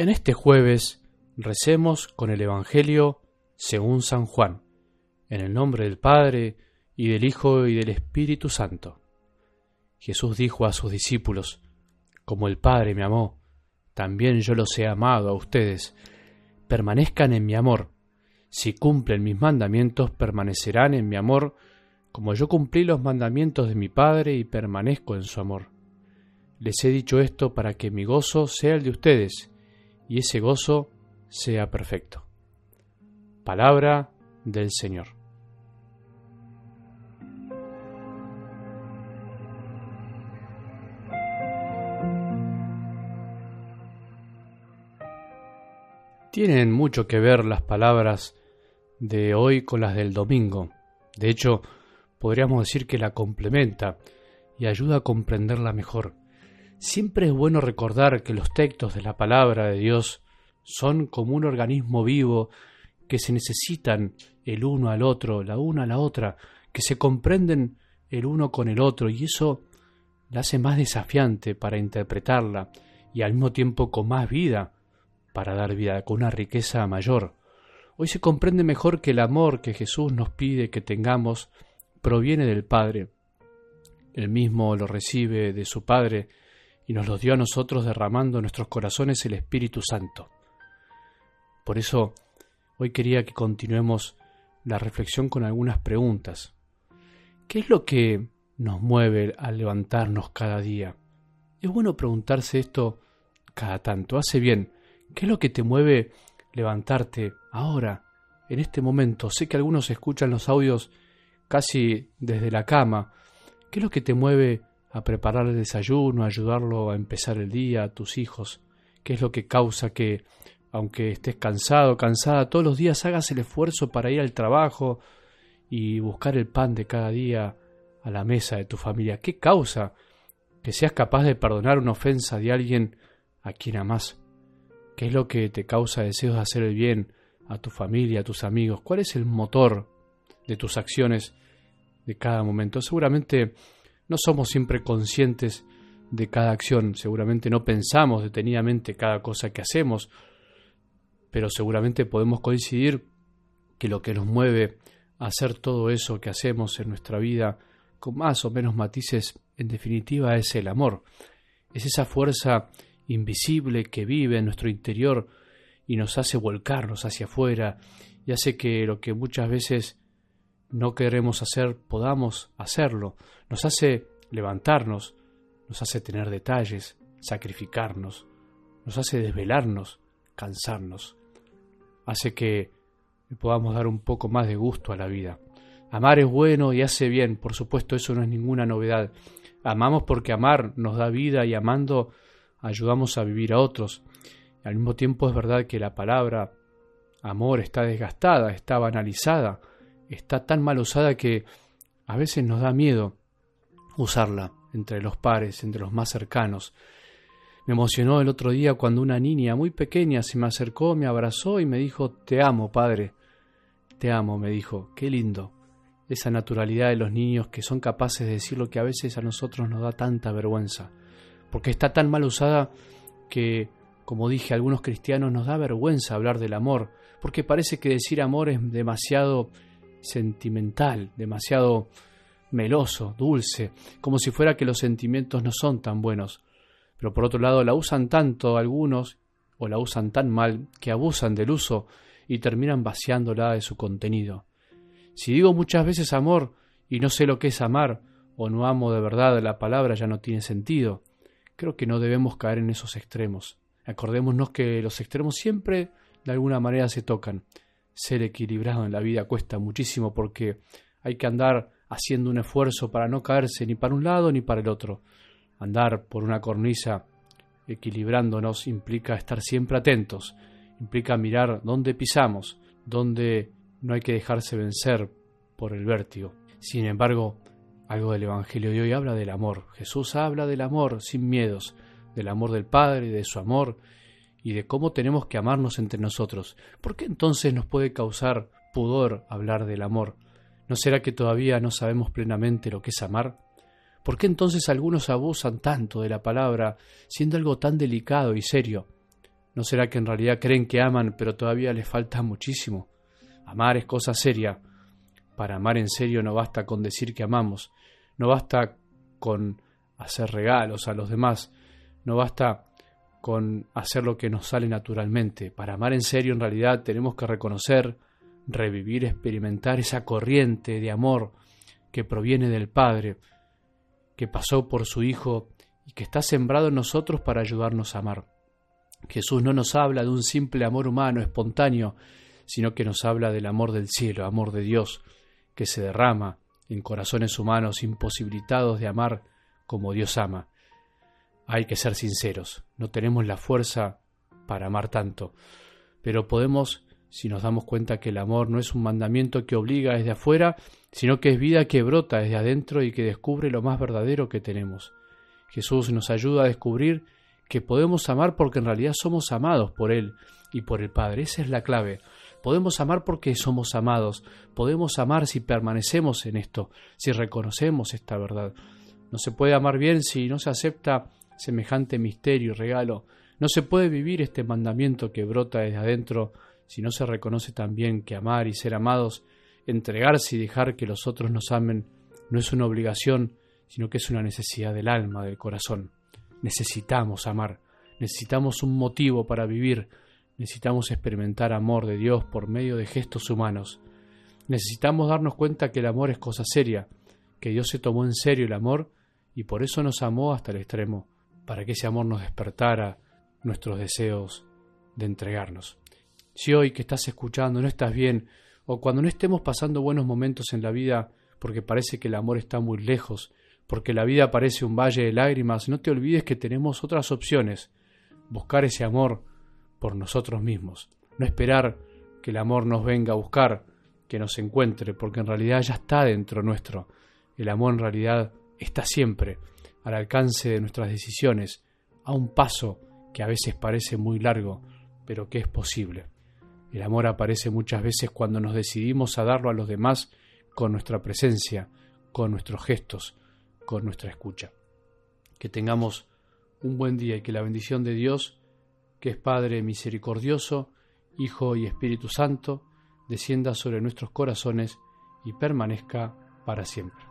En este jueves recemos con el Evangelio según San Juan, en el nombre del Padre, y del Hijo, y del Espíritu Santo. Jesús dijo a sus discípulos, Como el Padre me amó, también yo los he amado a ustedes. Permanezcan en mi amor. Si cumplen mis mandamientos, permanecerán en mi amor, como yo cumplí los mandamientos de mi Padre y permanezco en su amor. Les he dicho esto para que mi gozo sea el de ustedes, y ese gozo sea perfecto. Palabra del Señor. Tienen mucho que ver las palabras de hoy con las del domingo. De hecho, podríamos decir que la complementa y ayuda a comprenderla mejor. Siempre es bueno recordar que los textos de la palabra de Dios son como un organismo vivo que se necesitan el uno al otro, la una a la otra, que se comprenden el uno con el otro y eso la hace más desafiante para interpretarla y al mismo tiempo con más vida para dar vida, con una riqueza mayor. Hoy se comprende mejor que el amor que Jesús nos pide que tengamos proviene del Padre. Él mismo lo recibe de su Padre y nos los dio a nosotros derramando en nuestros corazones el Espíritu Santo. Por eso, hoy quería que continuemos la reflexión con algunas preguntas. ¿Qué es lo que nos mueve al levantarnos cada día? Es bueno preguntarse esto cada tanto. Hace bien. ¿Qué es lo que te mueve levantarte ahora, en este momento? Sé que algunos escuchan los audios casi desde la cama. ¿Qué es lo que te mueve a preparar el desayuno, a ayudarlo a empezar el día, a tus hijos. ¿Qué es lo que causa que, aunque estés cansado, cansada, todos los días hagas el esfuerzo para ir al trabajo y buscar el pan de cada día a la mesa de tu familia? ¿Qué causa que seas capaz de perdonar una ofensa de alguien a quien amas? ¿Qué es lo que te causa deseos de hacer el bien a tu familia, a tus amigos? ¿Cuál es el motor de tus acciones de cada momento? Seguramente no somos siempre conscientes de cada acción, seguramente no pensamos detenidamente cada cosa que hacemos, pero seguramente podemos coincidir que lo que nos mueve a hacer todo eso que hacemos en nuestra vida, con más o menos matices, en definitiva es el amor. Es esa fuerza invisible que vive en nuestro interior y nos hace volcarnos hacia afuera y hace que lo que muchas veces no queremos hacer, podamos hacerlo. Nos hace levantarnos, nos hace tener detalles, sacrificarnos, nos hace desvelarnos, cansarnos. Hace que podamos dar un poco más de gusto a la vida. Amar es bueno y hace bien, por supuesto eso no es ninguna novedad. Amamos porque amar nos da vida y amando ayudamos a vivir a otros. Al mismo tiempo es verdad que la palabra amor está desgastada, está banalizada, está tan mal usada que a veces nos da miedo usarla entre los pares, entre los más cercanos. Me emocionó el otro día cuando una niña muy pequeña se me acercó, me abrazó y me dijo, Te amo, padre. Te amo, me dijo. Qué lindo. Esa naturalidad de los niños que son capaces de decir lo que a veces a nosotros nos da tanta vergüenza. Porque está tan mal usada que, como dije, a algunos cristianos nos da vergüenza hablar del amor, porque parece que decir amor es demasiado sentimental, demasiado meloso, dulce, como si fuera que los sentimientos no son tan buenos. Pero por otro lado la usan tanto algunos, o la usan tan mal, que abusan del uso y terminan vaciándola de su contenido. Si digo muchas veces amor y no sé lo que es amar, o no amo de verdad la palabra, ya no tiene sentido. Creo que no debemos caer en esos extremos. Acordémonos que los extremos siempre de alguna manera se tocan. Ser equilibrado en la vida cuesta muchísimo porque hay que andar haciendo un esfuerzo para no caerse ni para un lado ni para el otro. Andar por una cornisa equilibrándonos implica estar siempre atentos, implica mirar dónde pisamos, dónde no hay que dejarse vencer por el vértigo. Sin embargo, algo del Evangelio de hoy habla del amor. Jesús habla del amor sin miedos, del amor del Padre, de su amor y de cómo tenemos que amarnos entre nosotros. ¿Por qué entonces nos puede causar pudor hablar del amor? ¿No será que todavía no sabemos plenamente lo que es amar? ¿Por qué entonces algunos abusan tanto de la palabra, siendo algo tan delicado y serio? ¿No será que en realidad creen que aman, pero todavía les falta muchísimo? Amar es cosa seria. Para amar en serio no basta con decir que amamos, no basta con hacer regalos a los demás, no basta con hacer lo que nos sale naturalmente. Para amar en serio en realidad tenemos que reconocer, revivir, experimentar esa corriente de amor que proviene del Padre, que pasó por su Hijo y que está sembrado en nosotros para ayudarnos a amar. Jesús no nos habla de un simple amor humano, espontáneo, sino que nos habla del amor del cielo, amor de Dios, que se derrama en corazones humanos imposibilitados de amar como Dios ama. Hay que ser sinceros, no tenemos la fuerza para amar tanto, pero podemos si nos damos cuenta que el amor no es un mandamiento que obliga desde afuera, sino que es vida que brota desde adentro y que descubre lo más verdadero que tenemos. Jesús nos ayuda a descubrir que podemos amar porque en realidad somos amados por Él y por el Padre. Esa es la clave. Podemos amar porque somos amados. Podemos amar si permanecemos en esto, si reconocemos esta verdad. No se puede amar bien si no se acepta semejante misterio y regalo. No se puede vivir este mandamiento que brota desde adentro si no se reconoce también que amar y ser amados, entregarse y dejar que los otros nos amen, no es una obligación, sino que es una necesidad del alma, del corazón. Necesitamos amar, necesitamos un motivo para vivir, necesitamos experimentar amor de Dios por medio de gestos humanos. Necesitamos darnos cuenta que el amor es cosa seria, que Dios se tomó en serio el amor y por eso nos amó hasta el extremo para que ese amor nos despertara nuestros deseos de entregarnos. Si hoy que estás escuchando no estás bien, o cuando no estemos pasando buenos momentos en la vida porque parece que el amor está muy lejos, porque la vida parece un valle de lágrimas, no te olvides que tenemos otras opciones. Buscar ese amor por nosotros mismos. No esperar que el amor nos venga a buscar, que nos encuentre, porque en realidad ya está dentro nuestro. El amor en realidad está siempre al alcance de nuestras decisiones, a un paso que a veces parece muy largo, pero que es posible. El amor aparece muchas veces cuando nos decidimos a darlo a los demás con nuestra presencia, con nuestros gestos, con nuestra escucha. Que tengamos un buen día y que la bendición de Dios, que es Padre misericordioso, Hijo y Espíritu Santo, descienda sobre nuestros corazones y permanezca para siempre.